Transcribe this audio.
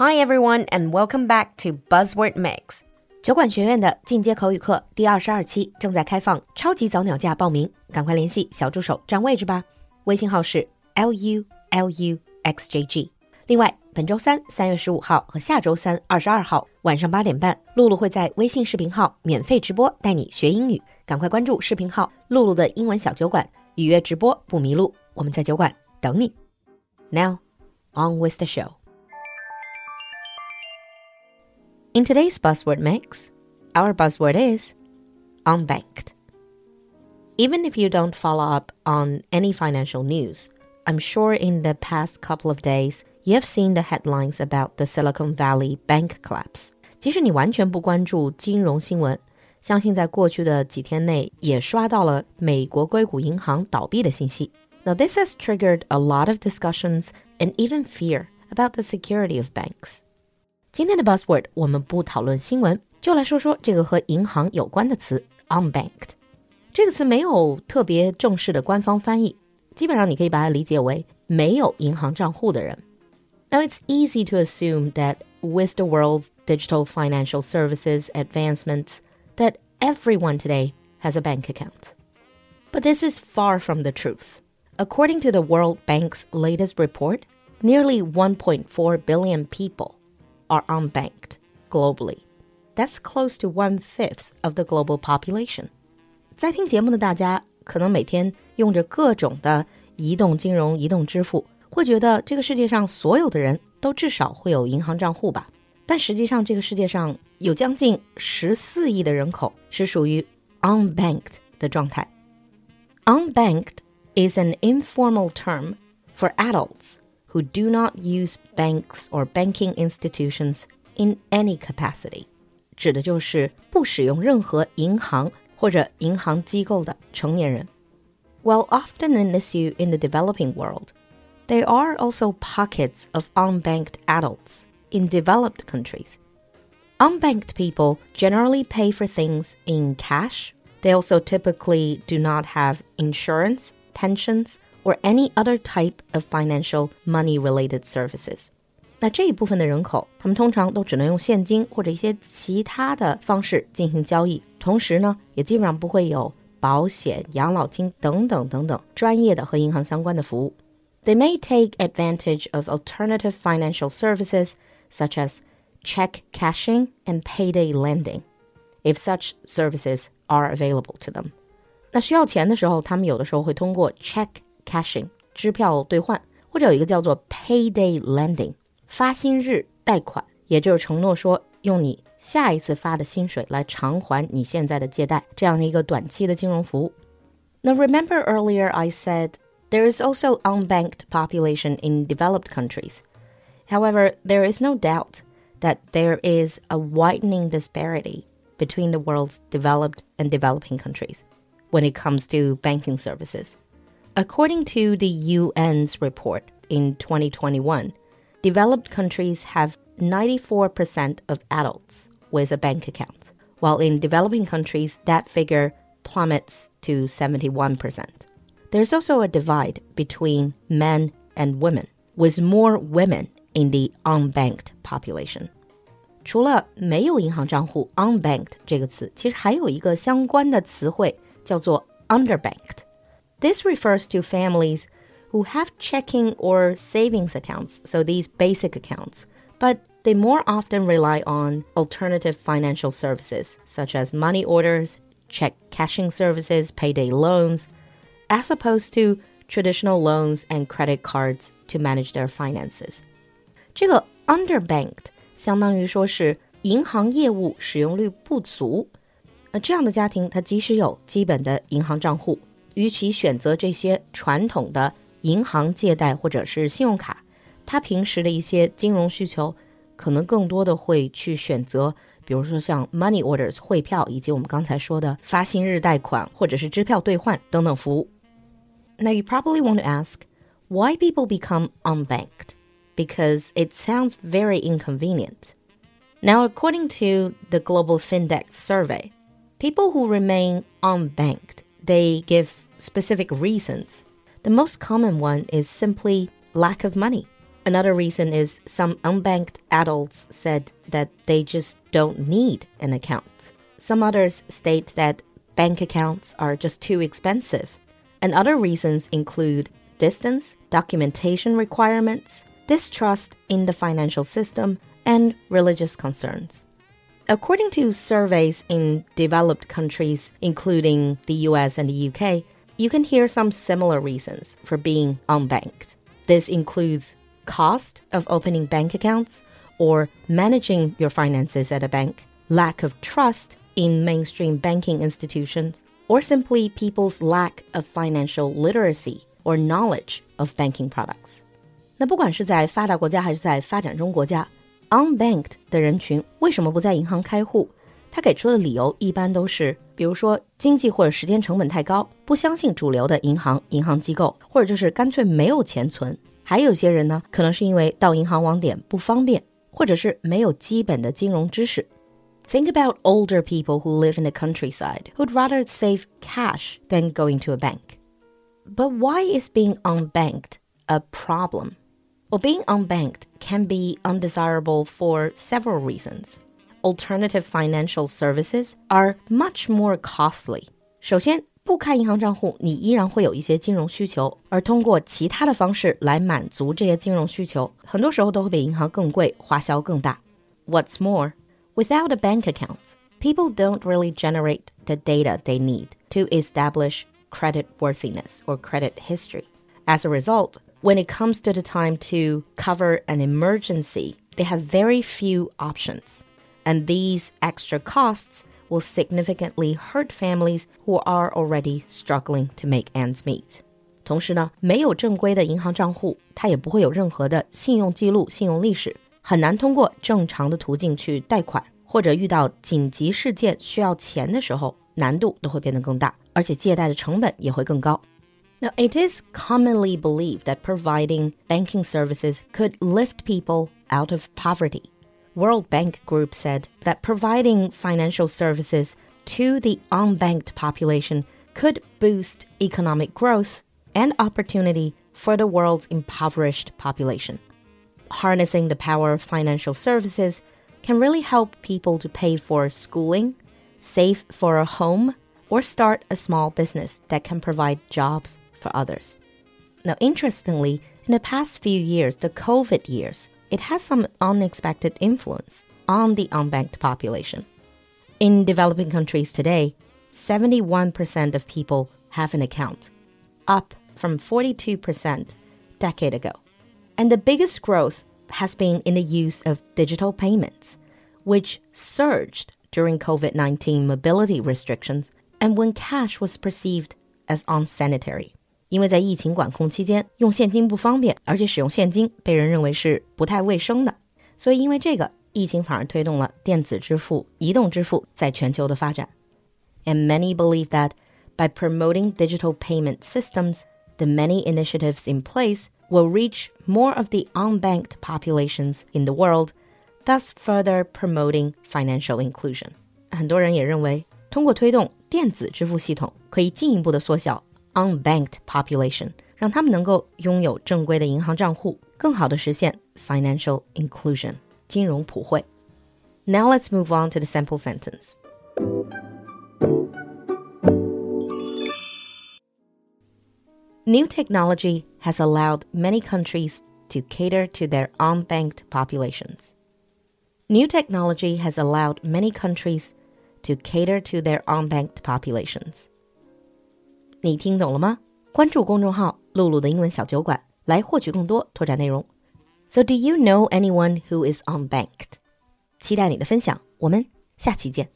Hi everyone, and welcome back to Buzzword Mix. 酒馆学院的进阶口语课第二十二期正在开放超级早鸟价报名，赶快联系小助手占位置吧。微信号是 l u l u x j g。另外，本周三三月十五号和下周三二十二号晚上八点半，露露会在微信视频号免费直播，带你学英语。赶快关注视频号“露露的英文小酒馆”，预约直播不迷路。我们在酒馆等你。Now, on with the show. In today's buzzword mix, our buzzword is unbanked. Even if you don't follow up on any financial news, I'm sure in the past couple of days you have seen the headlines about the Silicon Valley bank collapse. 即使你完全不关注金融新闻，相信在过去的几天内也刷到了美国硅谷银行倒闭的信息。Now this has triggered a lot of discussions and even fear about the security of banks. 今天的 buzzword 我们不讨论新闻，就来说说这个和银行有关的词 unbanked。这个词没有特别正式的官方翻译，基本上你可以把它理解为没有银行账户的人。Now it's easy to assume that with the world's digital financial services advancements, that everyone today has a bank account. But this is far from the truth. According to the World Bank's latest report, nearly 1.4 billion people are unbanked globally. That's close to one fifth of the global population. 在听节目的大家，可能每天用着各种的移动金融、移动支付，会觉得这个世界上所有的人都至少会有银行账户吧？但实际上，这个世界上有将近十四亿的人口是属于 unbanked 的状态。Unbanked is an informal term for adults who do not use banks or banking institutions in any capacity，指的就是不使用任何银行或者银行机构的成年人。While often an issue in the developing world, there are also pockets of unbanked adults in developed countries. Unbanked people generally pay for things in cash. They also typically do not have insurance, pensions, or any other type of financial money related services. 那这一部分的人口，他们通常都只能用现金或者一些其他的方式进行交易，同时呢，也基本上不会有保险、养老金等等等等专业的和银行相关的服务。They may take advantage of alternative financial services such as check cashing and payday lending, if such services are available to them. 那需要钱的时候，他们有的时候会通过 check cashing 支票兑换，或者有一个叫做 payday lending 发薪日贷款，也就是承诺说用你下一次发的薪水来偿还你现在的借贷，这样的一个短期的金融服务。Now remember earlier I said there is also unbanked population in developed countries. However, there is no doubt that there is a widening disparity between the world's developed and developing countries when it comes to banking services. According to the UN's report in 2021, developed countries have 94% of adults with a bank account, while in developing countries, that figure plummets to 71%. There's also a divide between men and women, with more women in the unbanked population. 除了没有银行账户 unbanked 这个词，其实还有一个相关的词汇叫做 underbanked. This refers to families who have checking or savings accounts, so these basic accounts, but they more often rely on alternative financial services such as money orders, check cashing services, payday loans, as opposed to traditional loans and credit cards to manage their finances. 这个 underbanked 相当于说是银行业务使用率不足。那这样的家庭，他即使有基本的银行账户， 与其选择这些传统的银行借贷或者是信用卡，他平时的一些金融需求，可能更多的会去选择，比如说像 money orders 汇票，以及我们刚才说的发薪日贷款或者是支票兑换等等服务。Now you probably want to ask why people become unbanked because it sounds very inconvenient. Now, according to the Global Findex survey, people who remain unbanked they give specific reasons. The most common one is simply lack of money. Another reason is some unbanked adults said that they just don't need an account. Some others state that bank accounts are just too expensive. And other reasons include distance, documentation requirements, distrust in the financial system, and religious concerns. According to surveys in developed countries, including the US and the UK, you can hear some similar reasons for being unbanked. This includes cost of opening bank accounts or managing your finances at a bank, lack of trust in mainstream banking institutions, or simply people's lack of financial literacy or knowledge of banking products. 那不管是在发达国家还是在发展中国家 ，unbanked 的人群为什么不在银行开户？他给出的理由一般都是，比如说经济或者时间成本太高，不相信主流的银行、银行机构，或者就是干脆没有钱存。还有些人呢，可能是因为到银行网点不方便，或者是没有基本的金融知识。Think about older people who live in the countryside who'd rather save cash than going to a bank. But why is being unbanked a problem? Well, being unbanked can be undesirable for several reasons. Alternative financial services are much more costly. 首先，不开银行账户，你依然会有一些金融需求，而通过其他的方式来满足这些金融需求，很多时候都会比银行更贵，花销更大。What's more, without a bank account, people don't really generate the data they need to establish credit worthiness or credit history. As a result, when it comes to the time to cover an emergency, they have very few options. And these extra costs will significantly hurt families who are already struggling to make ends meet. 同时呢，没有正规的银行账户，它也不会有任何的信用记录、信用历史，很难通过正常的途径去贷款，或者遇到紧急事件需要钱的时候，难度都会变得更大，而且借贷的成本也会更高。 Now, it is commonly believed that providing banking services could lift people out of poverty. World Bank Group said that providing financial services to the unbanked population could boost economic growth and opportunity for the world's impoverished population. Harnessing the power of financial services can really help people to pay for schooling, save for a home, or start a small business that can provide jobs for others. Now, interestingly, in the past few years, the COVID years, it has some unexpected influence on the unbanked population. In developing countries today, 71% of people have an account, up from 42% decade ago. And the biggest growth has been in the use of digital payments, which surged during COVID-19 mobility restrictions and when cash was perceived as unsanitary. 因为在疫情管控期间，用现金不方便，而且使用现金被人认为是不太卫生的，所以因为这个，疫情反而推动了电子支付、移动支付在全球的发展。And many believe that by promoting digital payment systems, the many initiatives in place will reach more of the unbanked populations in the world, thus further promoting financial inclusion. 很多人也认为，通过推动电子支付系统，可以进一步的缩小 unbanked population，让他们能够拥有正规的银行账户，更好的实现 financial inclusion 金融普惠。Now let's move on to the sample sentence. New technology has allowed many countries to cater to their unbanked populations. New technology has allowed many countries to cater to their unbanked populations. 你听懂了吗？关注公众号“露露的英文小酒馆”来获取更多拓展内容。So, do you know anyone who is unbanked？期待你的分享，我们下期见。